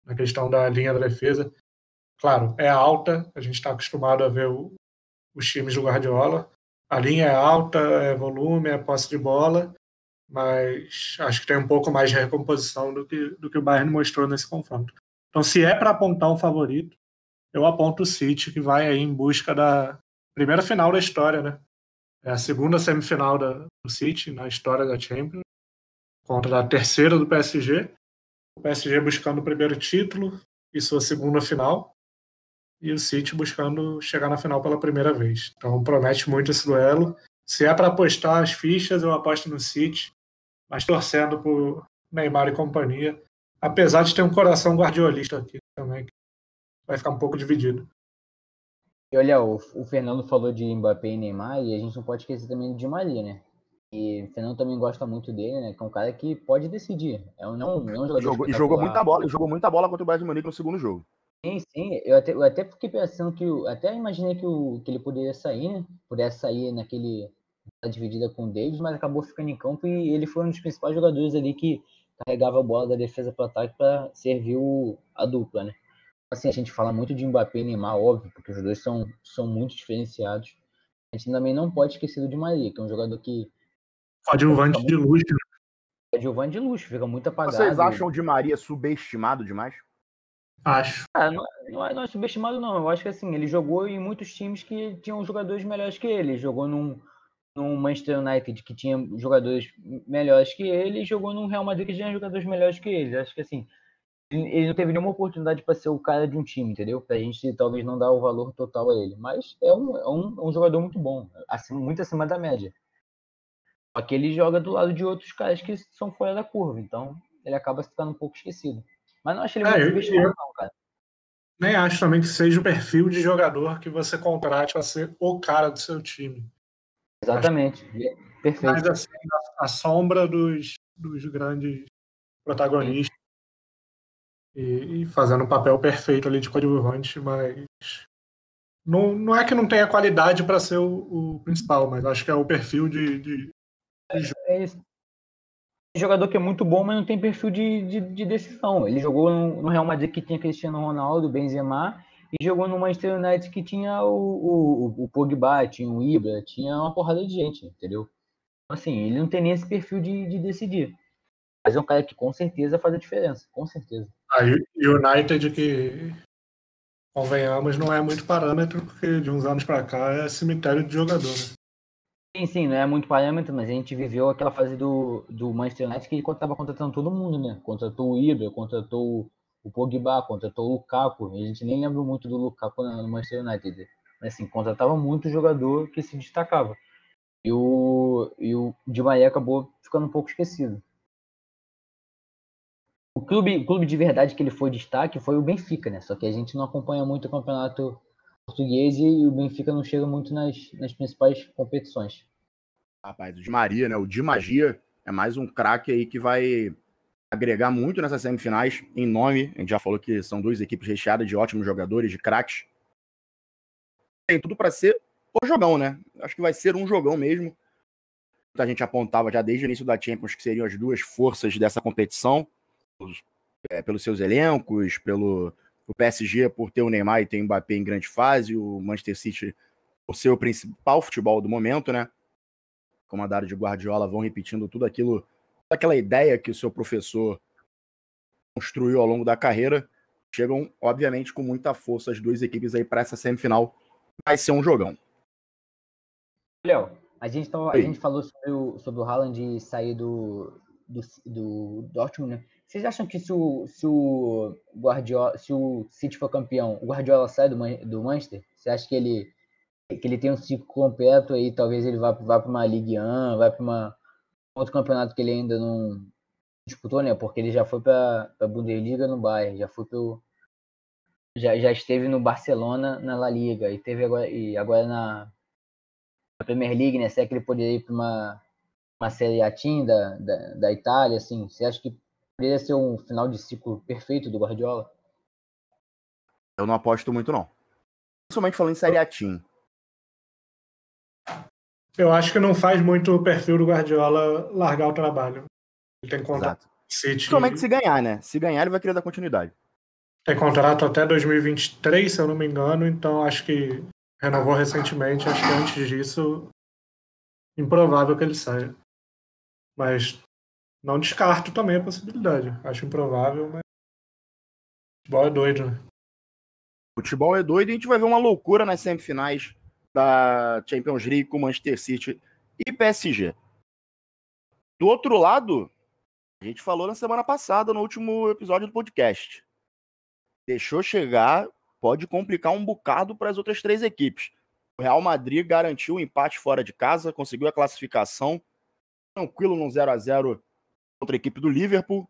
na questão da linha da defesa. Claro, é alta, a gente está acostumado a ver o, os times do Guardiola, a linha é alta, é volume, é posse de bola, mas acho que tem um pouco mais de recomposição do que, do que o Bayern mostrou nesse confronto. Então, se é para apontar um favorito, eu aponto o City, que vai aí em busca da primeira final da história, né? É a segunda semifinal da, do City na história da Champions, contra a terceira do PSG. O PSG buscando o primeiro título e sua segunda final e o City buscando chegar na final pela primeira vez. Então promete muito esse duelo. Se é para apostar as fichas, eu aposto no City, mas torcendo por Neymar e companhia. Apesar de ter um coração guardiolista aqui também, vai ficar um pouco dividido. E olha, o, o, Fernando falou de Mbappé e Neymar, e a gente não pode esquecer também de Maria, né? E o Fernando também gosta muito dele, né? Que é um cara que pode decidir. É um, não, não é um jogador jogou, E jogou muita bola, jogou muita bola contra o Bayern de Munique no segundo jogo. Sim, sim. Eu até, eu até fiquei pensando que. até imaginei que, o, que ele poderia sair, né? Pudesse sair naquele. dividida com o Davis, mas acabou ficando em campo e ele foi um dos principais jogadores ali que carregava a bola da defesa para o ataque para servir o, a dupla, né? Assim, a gente fala muito de Mbappé e Neymar, óbvio, porque os dois são, são muito diferenciados. A gente também não pode esquecer do Di Maria, que é um jogador que. Coadjuvante de luxo. Coadjuvante de luxo, fica muito apagado. Vocês acham o Di Maria subestimado demais? Acho. Ah, não, não, é, não é subestimado, não. Eu acho que assim, ele jogou em muitos times que tinham jogadores melhores que ele. Jogou num, num Manchester United que tinha jogadores melhores que ele, e jogou num Real Madrid que tinha jogadores melhores que ele. Acho que assim, ele não teve nenhuma oportunidade para ser o cara de um time, entendeu? Pra gente talvez não dar o valor total a ele. Mas é um, é um, é um jogador muito bom, assim, muito acima da média. Só que ele joga do lado de outros caras que são fora da curva, então ele acaba ficando um pouco esquecido. Mas não acho ele muito é, subestimado, não, cara. Nem acho também que seja o perfil de jogador que você contrate para ser o cara do seu time. Exatamente. Acho... Perfeito. Mas assim, a, a sombra dos, dos grandes protagonistas e, e fazendo o um papel perfeito ali de coadjuvante, mas não, não é que não tenha qualidade para ser o, o, principal, mas acho que é o perfil de, de, é, é jogador que é muito bom, mas não tem perfil de, de, de decisão. Ele jogou no, Real Madrid que tinha Cristiano Ronaldo, Benzema, e jogou no Manchester United que tinha o, o, o Pogba, tinha o Ibra, tinha uma porrada de gente, entendeu? Então, assim, ele não tem nem esse perfil de, de decidir. Mas é um cara que com certeza faz a diferença, com certeza. Ah, e o United que, convenhamos, não é muito parâmetro, porque de uns anos para cá é cemitério de jogador, né? Sim, sim, não é muito parâmetro, mas a gente viveu aquela fase do, do Manchester United que ele estava contratando todo mundo, né? Contratou o Ibra, contratou o Pogba, contratou o Lukaku. A gente nem lembra muito do Lukaku no Manchester United. Mas assim, contratava muito jogador que se destacava. E o, e o Di Maria acabou ficando um pouco esquecido. O clube, o clube de verdade que ele foi destaque foi o Benfica, né? Só que a gente não acompanha muito o campeonato português e o Benfica não chega muito nas, nas principais competições. Rapaz, o Di Maria, né? O Di Magia é mais um craque aí que vai agregar muito nessas semifinais em nome. A gente já falou que são duas equipes recheadas de ótimos jogadores, de craques. Tem tudo para ser o jogão, né? Acho que vai ser um jogão mesmo. A gente apontava já desde o início da Champions que seriam as duas forças dessa competição, é, pelos seus elencos, pelo o PSG por ter o Neymar e ter o Mbappé em grande fase, o Manchester City por ser o principal futebol do momento, né? Comandado de Guardiola vão repetindo tudo aquilo, aquela ideia que o seu professor construiu ao longo da carreira. Chegam, obviamente, com muita força as duas equipes aí para essa semifinal. Vai ser um jogão. Léo, a gente, tava, a gente falou sobre o, sobre o Haaland sair do, do, do Dortmund, né? Vocês acham que se o, se o Guardiola, se o City for campeão, o Guardiola sai do, do Manchester? Você acha que ele que ele tem um ciclo completo aí, talvez ele vá, vá para uma Ligue 1, vai para uma outro campeonato que ele ainda não disputou, né? Porque ele já foi para a Bundesliga no Bayern, já foi pro já, já esteve no Barcelona na La Liga e teve agora e agora na, na Premier League, né? Será que ele poderia ir para uma uma Série A da, da, da Itália, assim? Você acha que Poderia ser um final de ciclo perfeito do Guardiola? Eu não aposto muito, não. Principalmente falando em Série A Team. Eu acho que não faz muito o perfil do Guardiola largar o trabalho. Ele tem contrato. City... Principalmente se ganhar, né? Se ganhar, ele vai querer dar continuidade. Tem contrato até 2023, se eu não me engano, então acho que renovou recentemente. Acho que antes disso, improvável que ele saia. Mas não descarto também a possibilidade. Acho improvável, mas. Futebol é doido, né? Futebol é doido e a gente vai ver uma loucura nas semifinais da Champions League com Manchester City e PSG. Do outro lado, a gente falou na semana passada, no último episódio do podcast. Deixou chegar, pode complicar um bocado para as outras três equipes. O Real Madrid garantiu o empate fora de casa, conseguiu a classificação, tranquilo no 0 a 0 contra a equipe do Liverpool.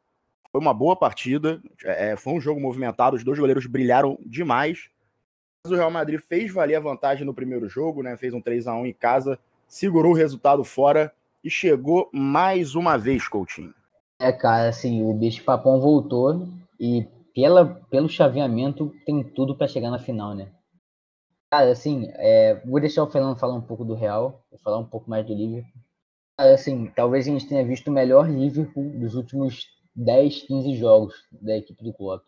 Foi uma boa partida, é, foi um jogo movimentado, os dois goleiros brilharam demais. Mas o Real Madrid fez valer a vantagem no primeiro jogo, né? Fez um 3 a 1 em casa, segurou o resultado fora e chegou mais uma vez, Coutinho. É, cara, assim, o bicho papão voltou e pela, pelo chaveamento tem tudo para chegar na final, né? Cara, assim, é, vou deixar o Fernando falar um pouco do Real, vou falar um pouco mais do Liverpool assim, talvez a gente tenha visto o melhor Liverpool dos últimos 10, 15 jogos da equipe do Klopp.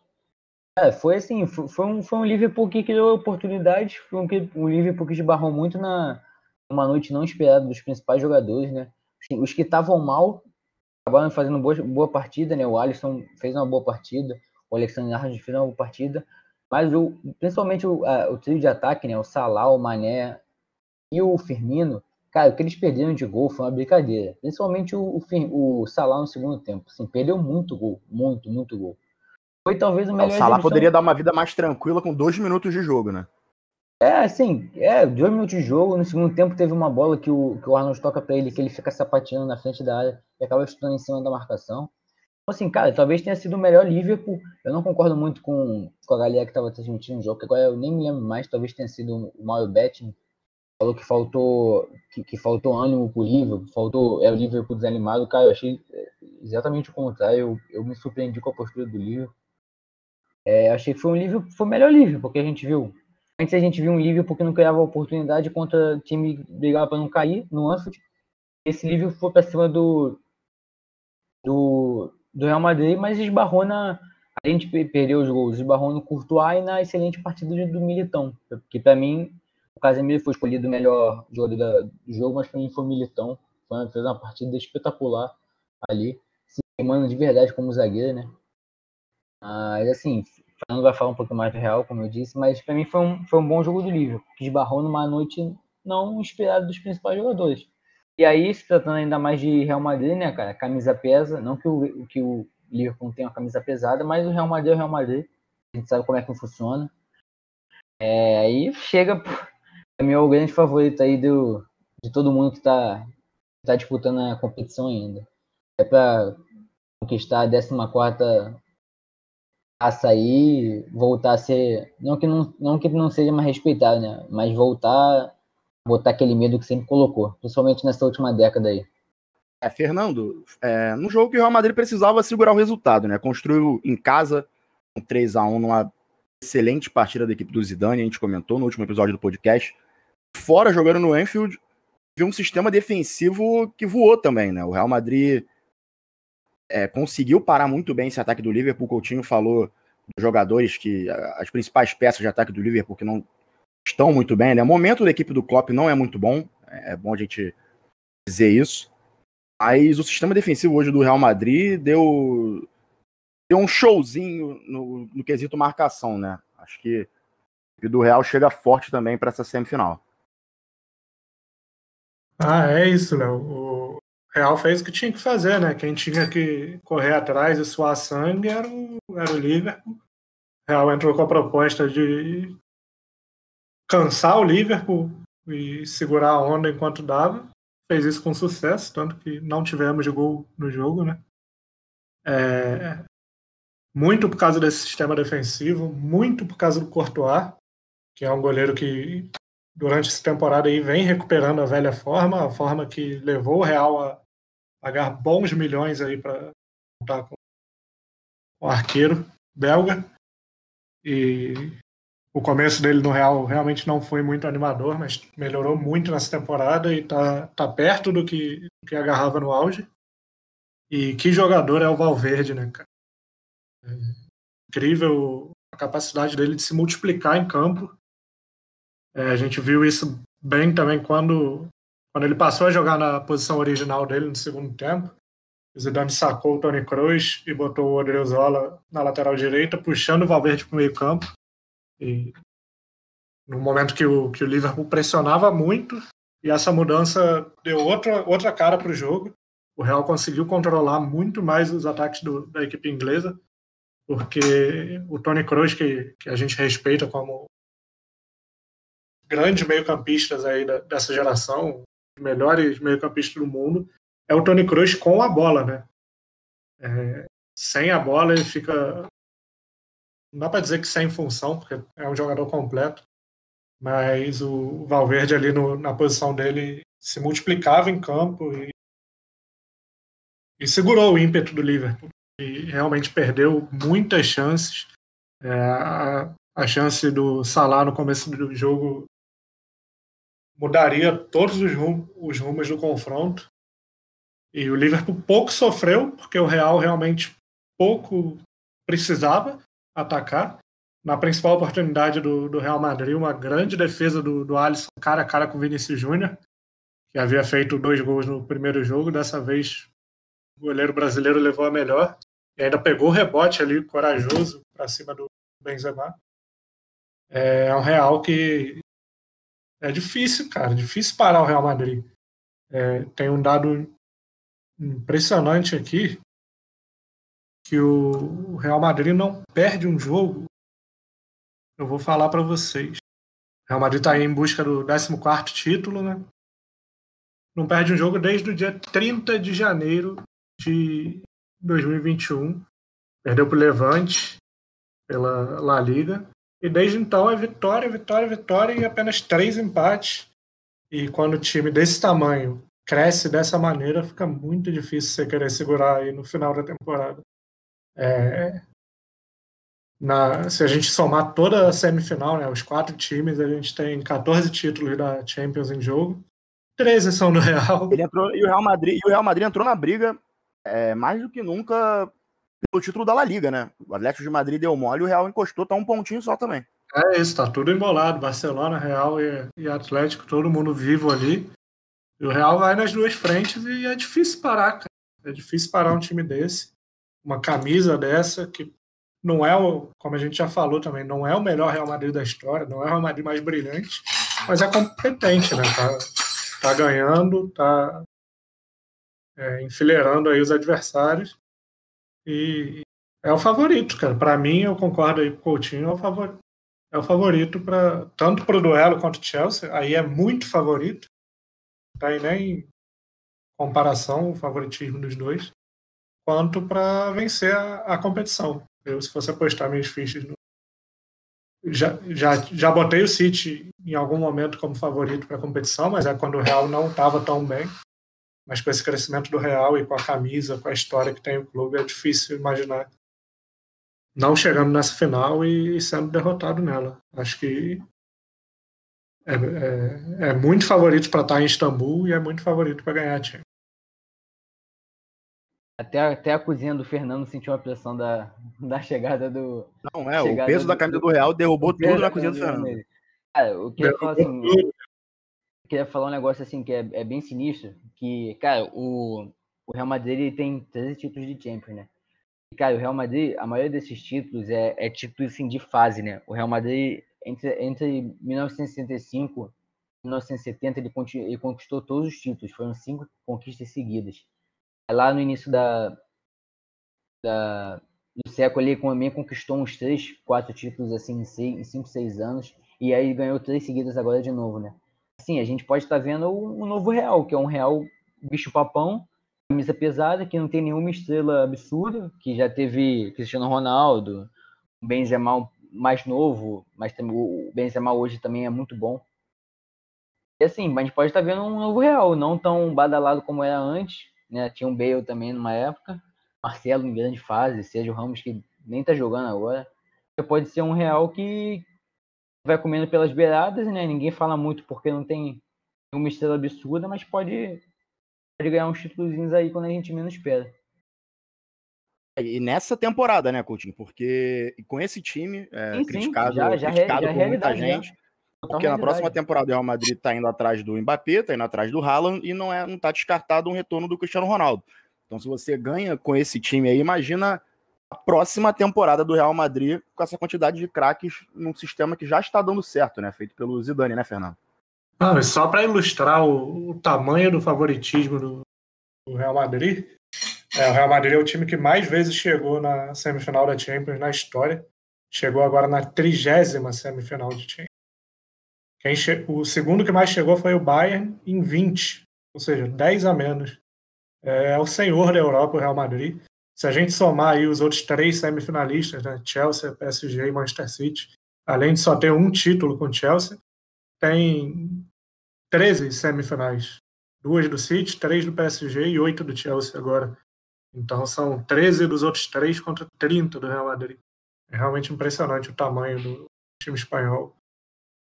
É, foi assim, foi um, foi um Liverpool que criou oportunidades, foi um, um Liverpool que esbarrou muito na uma noite não esperada dos principais jogadores, né? Assim, os que estavam mal acabaram fazendo boa, boa partida, né? O Alisson fez uma boa partida, o Alexander Arnold fez uma boa partida, mas o, principalmente o, a, o trio de ataque, né? O Salah, o Mané e o Firmino, cara, o que eles perderam de gol foi uma brincadeira. Principalmente o, o, o Salah no segundo tempo, assim, perdeu muito gol, muito, muito gol. Foi talvez o melhor. O Salah poderia dar uma vida mais tranquila com dois minutos de jogo, né? É, assim, é, dois minutos de jogo. No segundo tempo teve uma bola que o, que o Arnold toca para ele, que ele fica sapateando na frente da área e acaba chutando em cima da marcação. Então, assim, cara, talvez tenha sido o melhor Liverpool. Eu não concordo muito com, com a galera que estava transmitindo o jogo, que agora eu nem me lembro mais, talvez tenha sido o Mario Betting. Falou que faltou, que, que faltou ânimo pro Liverpool, faltou é, o Liverpool desanimado. Cara, eu achei é, exatamente o contrário. Eu, eu me surpreendi com a postura do Liverpool. É, achei que foi um livro, foi o melhor livro, porque a gente viu. Antes a gente viu um livro porque não criava oportunidade contra time brigava para não cair no Anfield. Esse livro foi para cima do, do, do Real Madrid, mas esbarrou na. A gente perdeu os gols, esbarrou no Courtois e na excelente partida do Militão. Que para mim, o Casemiro foi escolhido o melhor jogador do jogo, mas para mim foi Militão. Foi, fez uma partida espetacular ali, se de verdade como zagueiro, né? Mas, assim, Fernando vai falar um pouco mais do Real, como eu disse, mas para mim foi um, foi um bom jogo do Liverpool, que esbarrou numa noite não esperada dos principais jogadores. E aí, se tratando ainda mais de Real Madrid, né, cara, camisa pesa, não que o, que o Liverpool tenha uma camisa pesada, mas o Real Madrid é o Real Madrid, a gente sabe como é que funciona. É, aí chega, mim é o grande favorito aí do, de todo mundo que está tá disputando a competição ainda. É para conquistar a 14 sair, voltar a ser. Não que não, não, que não seja mais respeitado, né? Mas voltar botar aquele medo que sempre colocou, principalmente nessa última década aí. É, Fernando, é, no jogo que o Real Madrid precisava segurar o resultado, né? Construiu em casa um 3 a 1 numa excelente partida da equipe do Zidane, a gente comentou no último episódio do podcast. Fora jogando no Anfield, viu um sistema defensivo que voou também, né? O Real Madrid é, conseguiu parar muito bem esse ataque do Liverpool. O Coutinho falou dos jogadores que as principais peças de ataque do Liverpool que não estão muito bem. Né? O momento da equipe do Klopp não é muito bom, é, é bom a gente dizer isso. Mas o sistema defensivo hoje do Real Madrid deu, deu um showzinho no, no quesito marcação, né? Acho que o do Real chega forte também para essa semifinal. Ah, é isso, Léo. Real fez o que tinha que fazer, né? Quem tinha que correr atrás e suar sangue era o, era o Liverpool. O Real entrou com a proposta de cansar o Liverpool e segurar a onda enquanto dava. Fez isso com sucesso, tanto que não tivemos gol no jogo, né? É, muito por causa desse sistema defensivo, muito por causa do Courtois, que é um goleiro que durante essa temporada aí vem recuperando a velha forma, a forma que levou o Real a pagar bons milhões aí para contar com o arqueiro belga. E o começo dele no Real realmente não foi muito animador, mas melhorou muito nessa temporada e está tá perto do que, do que agarrava no auge. E que jogador é o Valverde, né, cara? É incrível a capacidade dele de se multiplicar em campo. É, a gente viu isso bem também quando quando ele passou a jogar na posição original dele no segundo tempo, o Zidane sacou o Tony Kroos e botou o Odriozola na lateral direita, puxando o Valverde para o meio campo. E no momento que o, que o Liverpool pressionava muito, e essa mudança deu outra, outra cara para o jogo. O Real conseguiu controlar muito mais os ataques do, da equipe inglesa, porque o Tony Kroos, que, que a gente respeita como grandes meio-campistas aí da, dessa geração, melhores meio-campistas do mundo, é o Tony Kroos com a bola, né? É, sem a bola ele fica. Não dá para dizer que sem função, porque é um jogador completo, mas o Valverde ali no, na posição dele se multiplicava em campo e, e segurou o ímpeto do Liverpool. E realmente perdeu muitas chances. É, a, a chance do Salah no começo do jogo mudaria todos os, rum, os rumos do confronto. E o Liverpool pouco sofreu, porque o Real realmente pouco precisava. atacar. Na principal oportunidade do, do Real Madrid, uma grande defesa do, do Alisson cara a cara com o Vinícius Júnior, que havia feito dois gols no primeiro jogo. Dessa vez, o goleiro brasileiro levou a melhor e ainda pegou o rebote ali, corajoso, para cima do Benzema. É um Real que é difícil, cara, difícil parar o Real Madrid. É, tem um dado impressionante aqui que o Real Madrid não perde um jogo. Eu vou falar para vocês. O Real Madrid está em busca do 14 título, né? Não perde um jogo desde o dia 30 de janeiro de 2021. Perdeu para o Levante pela La Liga. E desde então é vitória, vitória, vitória e apenas três empates. E quando o time desse tamanho cresce dessa maneira, fica muito difícil você querer segurar aí no final da temporada. É, na, se a gente somar toda a semifinal, né, os quatro times, a gente tem 14 títulos da Champions em jogo. 13 são do Real. Ele entrou, e, o Real Madrid, o Real Madrid entrou na briga é, mais do que nunca pelo título da La Liga, né? O Atlético de Madrid deu mole o Real encostou, tá um pontinho só também. É isso, tá tudo embolado. Barcelona, Real e, e Atlético, todo mundo vivo ali. E o Real vai nas duas frentes e é difícil parar, cara. É difícil parar um time desse. Uma camisa dessa, que não é o, como a gente já falou também, não é o melhor Real Madrid da história, não é o Real Madrid mais brilhante, mas é competente, né? Tá, tá ganhando, tá é, enfileirando aí os adversários e é o favorito, cara. Para mim, eu concordo aí com o Coutinho, é o favorito. É o favorito para tanto para o duelo quanto o Chelsea. Aí é muito favorito. Tá aí nem comparação o favoritismo dos dois, quanto para vencer a, a, competição. Eu, se fosse apostar minhas fichas no, já, já, já botei o City em algum momento como favorito para a competição, mas é quando o Real não estava tão bem. Mas com esse crescimento do Real e com a camisa, com a história que tem o clube, é difícil imaginar não chegando nessa final e sendo derrotado nela. Acho que é, é, é muito favorito para estar em Istambul e é muito favorito para ganhar a Champions. Até, até a cozinha do Fernando sentiu a pressão da, da chegada do. Não, é, o peso do, da camisa do Real derrubou tudo na cozinha do Fernando. Cara, eu queria falar assim. Queria falar um negócio assim que é, é bem sinistro, que, cara, o, o Real Madrid tem 13 títulos de Champions, né? E, cara, o Real Madrid, a maioria desses títulos é, é títulos assim, de fase, né? O Real Madrid, entre, entre 1965 e 1970, ele, ele conquistou todos os títulos, foram cinco conquistas seguidas. Lá no início da, da, do século, ele também conquistou uns três, quatro títulos assim, em, seis, em cinco, seis anos, e aí ganhou três seguidas agora de novo, né? Assim, a gente pode estar tá vendo um novo Real, que é um Real bicho-papão, camisa pesada, que não tem nenhuma estrela absurda, que já teve Cristiano Ronaldo, Benzema mais novo, mas também o Benzema hoje também é muito bom. E assim, a gente pode estar tá vendo um novo Real, não tão badalado como era antes, né? Tinha um Bale também numa época, Marcelo em grande fase, Sérgio Ramos que nem tá jogando agora. Pode ser um Real que vai comendo pelas beiradas, né? Ninguém fala muito porque não tem uma estrela absurda, mas pode, pode ganhar uns títulos aí quando a gente menos espera. E nessa temporada, né, Coutinho? Porque com esse time, é, sim, criticado, já, já, criticado já, por muita gente, já. porque na próxima temporada o Real Madrid tá indo atrás do Mbappé, tá indo atrás do Haaland e não, é, não tá descartado um retorno do Cristiano Ronaldo. Então, se você ganha com esse time aí, imagina próxima temporada do Real Madrid com essa quantidade de craques num sistema que já está dando certo, né? Feito pelo Zidane, né, Fernando? E só para ilustrar o, o, tamanho do favoritismo do, do Real Madrid, é, o Real Madrid é o time que mais vezes chegou na semifinal da Champions na história. Chegou agora na trigésima semifinal de Champions. Quem o segundo que mais chegou foi o Bayern em 20, ou seja, 10 a menos. É, é o senhor da Europa, o Real Madrid. Se a gente somar aí os outros três semifinalistas, né, Chelsea, PSG e Manchester City, além de só ter um título com Chelsea, tem 13 semifinais. Duas do City, três do PSG e oito do Chelsea agora. Então são 13 dos outros três contra 30 do Real Madrid. É realmente impressionante o tamanho do time espanhol.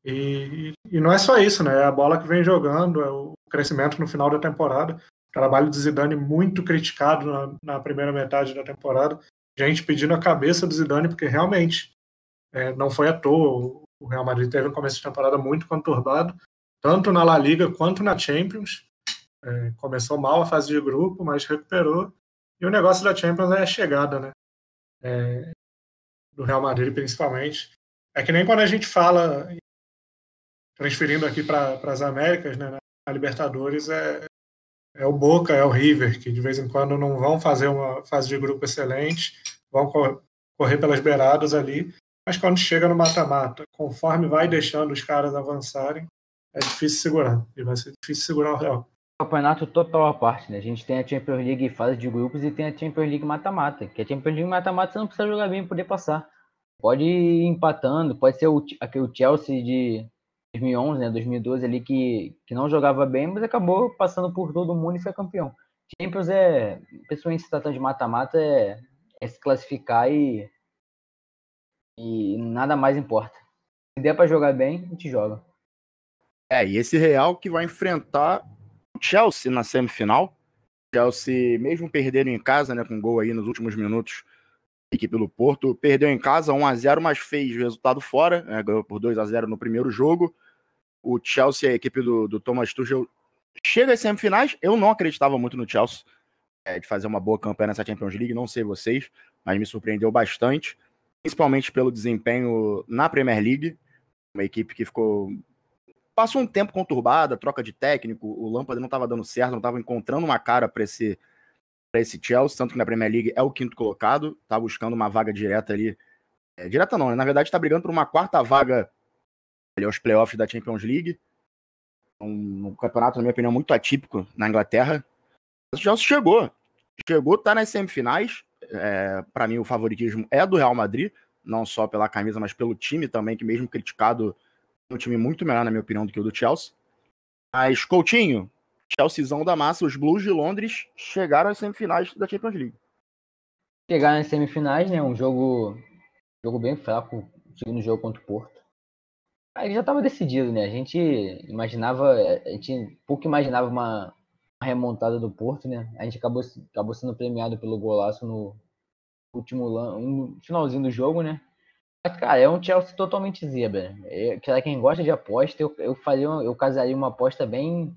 E, e não é só isso, né? É a bola que vem jogando, é o crescimento no final da temporada trabalho de Zidane muito criticado na, na, primeira metade da temporada, gente pedindo a cabeça do Zidane, porque realmente é, não foi à toa. O Real Madrid teve um começo de temporada muito conturbado, tanto na La Liga quanto na Champions. É, começou mal a fase de grupo, mas recuperou. E o negócio da Champions é a chegada, né? É, do Real Madrid, principalmente. É que nem quando a gente fala, transferindo aqui para as Américas, né, na Libertadores, é, é o Boca, é o River, que de vez em quando não vão fazer uma fase de grupo excelente, vão correr pelas beiradas ali, mas quando chega no mata-mata, conforme vai deixando os caras avançarem, é difícil segurar, e vai ser difícil segurar o Real. Campeonato total à parte, né? A gente tem a Champions League fase de grupos e tem a Champions League mata-mata. Que a Champions League mata-mata você não precisa jogar bem para poder passar. Pode ir empatando, pode ser o, aquele Chelsea de 2011, né, 2012 ali que, que não jogava bem, mas acabou passando por todo mundo e foi campeão. Champions é, pessoalmente se tratando de mata-mata, é, é, se classificar e, e nada mais importa. Se der para jogar bem, a gente joga. É, e esse Real que vai enfrentar o Chelsea na semifinal. Chelsea, mesmo perdendo em casa, né, com gol aí nos últimos minutos, equipe do Porto, perdeu em casa 1 a 0 mas fez resultado fora, né, ganhou por 2 a 0 no primeiro jogo. O Chelsea, a equipe do, do Thomas Tuchel, chega às semifinais. Eu não acreditava muito no Chelsea é, de fazer uma boa campanha nessa Champions League, não sei vocês, mas me surpreendeu bastante, principalmente pelo desempenho na Premier League, uma equipe que ficou passou um tempo conturbada, troca de técnico, o Lampard não estava dando certo, não estava encontrando uma cara para esse para esse Chelsea, tanto que na Premier League é o quinto colocado, tá buscando uma vaga direta ali. É, direta não, né? na verdade está brigando por uma quarta vaga aos playoffs da Champions League. Um, um, campeonato, na minha opinião, muito atípico na Inglaterra. O Chelsea chegou. Chegou, tá nas semifinais. É, para mim, o favoritismo é do Real Madrid, não só pela camisa, mas pelo time também, que mesmo criticado, é um time muito melhor, na minha opinião, do que o do Chelsea. Mas, Coutinho, Chelseazão da massa, os Blues de Londres chegaram às semifinais da Champions League. Chegaram nas semifinais, né? Um jogo, jogo bem fraco, segundo jogo contra o Porto. Aí já estava decidido, né? A gente imaginava, a gente pouco imaginava uma, remontada do Porto, né? A gente acabou, acabou sendo premiado pelo golaço no último finalzinho do jogo, né? Mas, cara, é um Chelsea totalmente zebra. É, quem gosta de aposta, eu, eu faria, eu casaria uma aposta bem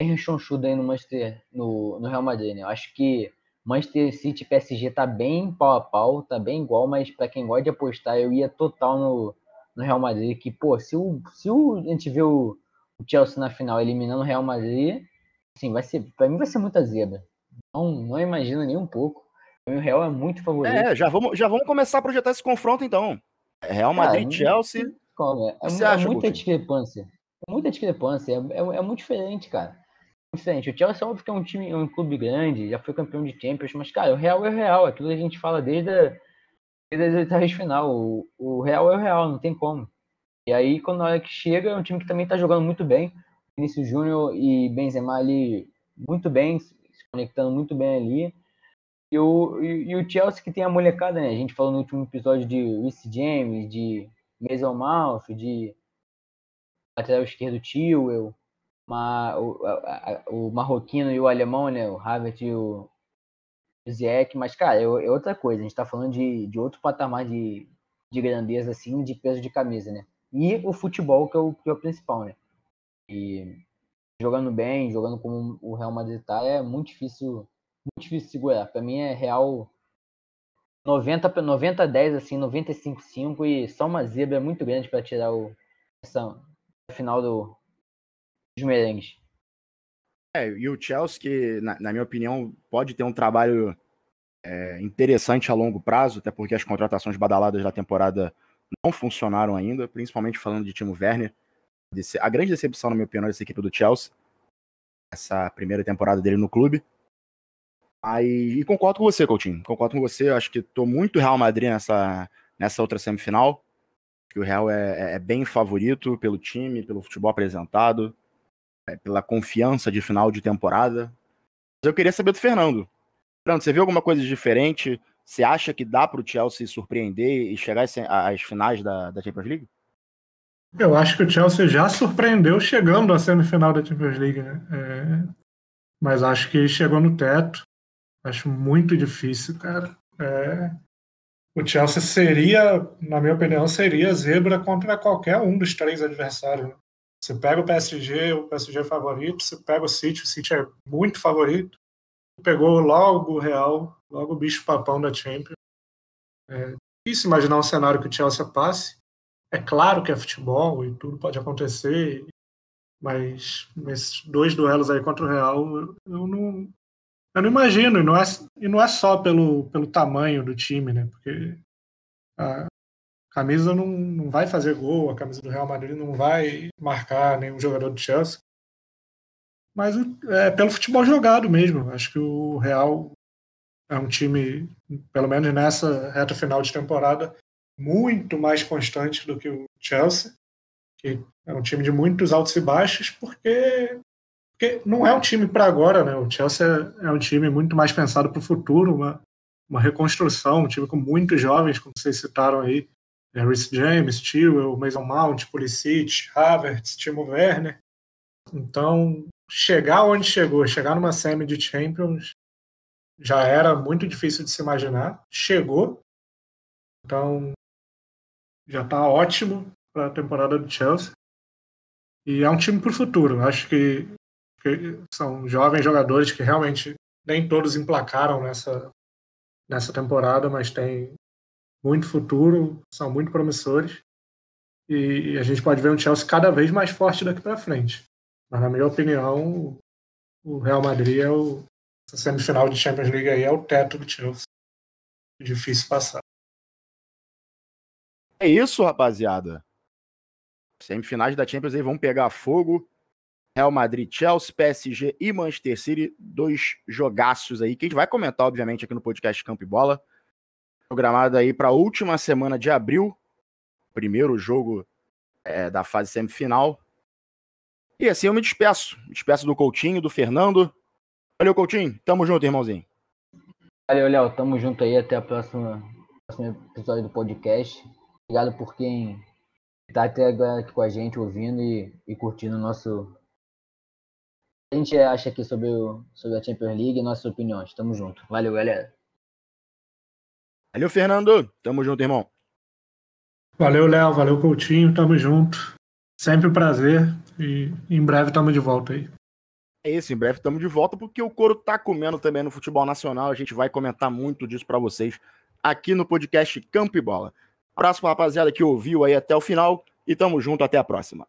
rechonchudo aí no Manchester, no, no Real Madrid, né? Eu acho que Manchester City e PSG tá bem pau a pau, tá bem igual, mas para quem gosta de apostar, eu ia total no, no Real Madrid, que, pô, se, o, se o, a gente vê o, o Chelsea na final eliminando o Real Madrid, assim, vai ser, pra mim vai ser muita zebra. Não, não imagino nem um pouco. O Real é muito favorito. É, já vamos, já vamos começar a projetar esse confronto, então. Real Madrid, Chelsea. É, é, é muita discrepância. É muita discrepância. É, é, é muito diferente, cara diferente. O Chelsea, óbvio que é um time, um clube grande, já foi campeão de Champions, mas, cara, o Real é o Real. Aquilo que a gente fala desde a, desde as oitavas final. O, o Real é o Real, não tem como. E aí, quando na hora que chega, é um time que também tá jogando muito bem. Vinícius Júnior e Benzema ali muito bem, se conectando muito bem ali. E o, e, e, o Chelsea que tem a molecada, né? A gente falou no último episódio de Reece James, de Mason de lateral esquerdo Tio, uma, o, a, o marroquino e o alemão, né? O Havertz e o Ziyech, mas, cara, é, é, outra coisa. A gente tá falando de, de outro patamar de, de grandeza, assim, de peso de camisa, né? E o futebol, que é o, que é o principal, né? E jogando bem, jogando como o Real Madrid tá, é muito difícil, muito difícil segurar. Para mim é Real 90 90 10 assim, 95 5 e só uma zebra muito grande para tirar o essa final do dos merengues. É, e o Chelsea, que, na, na minha opinião, pode ter um trabalho é, interessante a longo prazo, até porque as contratações badaladas da temporada não funcionaram ainda, principalmente falando de Timo Werner. A grande decepção, na minha opinião, dessa equipe do Chelsea, essa primeira temporada dele no clube. Aí, e concordo com você, Coutinho. Concordo com você. Acho que estou muito Real Madrid nessa, nessa outra semifinal. Que o Real é, é, é bem favorito pelo time, pelo futebol apresentado. É, pela confiança de final de temporada. Mas eu queria saber do Fernando. Fernando, você viu alguma coisa diferente? Você acha que dá para o Chelsea surpreender e chegar às finais da, da Champions League? Eu acho que o Chelsea já surpreendeu chegando à semifinal da Champions League, né? É... Mas acho que chegou no teto. Acho muito difícil, cara. é, o Chelsea seria, na minha opinião, seria zebra contra qualquer um dos três adversários. Você pega o PSG, o PSG é favorito, você pega o City, o City é muito favorito. Pegou logo o Real, logo o bicho papão da Champions. É difícil imaginar um cenário que o Chelsea passe. É claro que é futebol e tudo pode acontecer, mas nesses dois duelos aí contra o Real, eu não, eu não imagino, e não é, e não é só pelo, pelo tamanho do time, né? Porque a camisa não, não vai fazer gol, a camisa do Real Madrid não vai marcar nenhum jogador do Chelsea. Mas é pelo futebol jogado mesmo. Acho que o Real é um time, pelo menos nessa reta final de temporada, muito mais constante do que o Chelsea, que é um time de muitos altos e baixos, porque porque não é um time para agora, né? O Chelsea é, um time muito mais pensado para o futuro, uma, uma reconstrução, um time com muitos jovens, como vocês citaram aí, é, Rhys James, Chilwell, Mason Mount, Pulisic, Havertz, Timo Werner. Então, chegar onde chegou, chegar numa semi de Champions, já era muito difícil de se imaginar. Chegou, então já está ótimo para a temporada do Chelsea. E é um time para o futuro. Acho que são jovens jogadores que realmente nem todos emplacaram nessa, nessa temporada, mas têm muito futuro, são muito promissores. E a gente pode ver um Chelsea cada vez mais forte daqui para frente. Mas, na minha opinião, o Real Madrid é o. Essa semifinal de Champions League aí é o teto do Chelsea. Difícil passar. É isso, rapaziada. Semifinais da Champions aí vão pegar fogo. Real Madrid, Chelsea, PSG e Manchester City, dois jogaços aí, que a gente vai comentar, obviamente, aqui no podcast Campo e Bola. Programado aí para a última semana de abril, primeiro jogo é, da fase semifinal. E assim eu me despeço. Me despeço do Coutinho, do Fernando. Valeu, Coutinho. Tamo junto, irmãozinho. Valeu, Léo. Tamo junto aí. Até a próxima, próximo episódio do podcast. Obrigado por quem tá até agora aqui com a gente, ouvindo e, e curtindo o nosso a gente acha aqui sobre, o, sobre a Champions League e nossas opiniões. Tamo junto. Valeu, galera. Valeu, Fernando. Tamo junto, irmão. Valeu, Léo. Valeu, Coutinho. Tamo junto. Sempre um prazer. E em breve tamo de volta aí. É isso, em breve estamos de volta, porque o couro tá comendo também no futebol nacional. A gente vai comentar muito disso para vocês aqui no podcast Campo e Bola. Próximo rapaziada que ouviu aí até o final e tamo junto, até a próxima.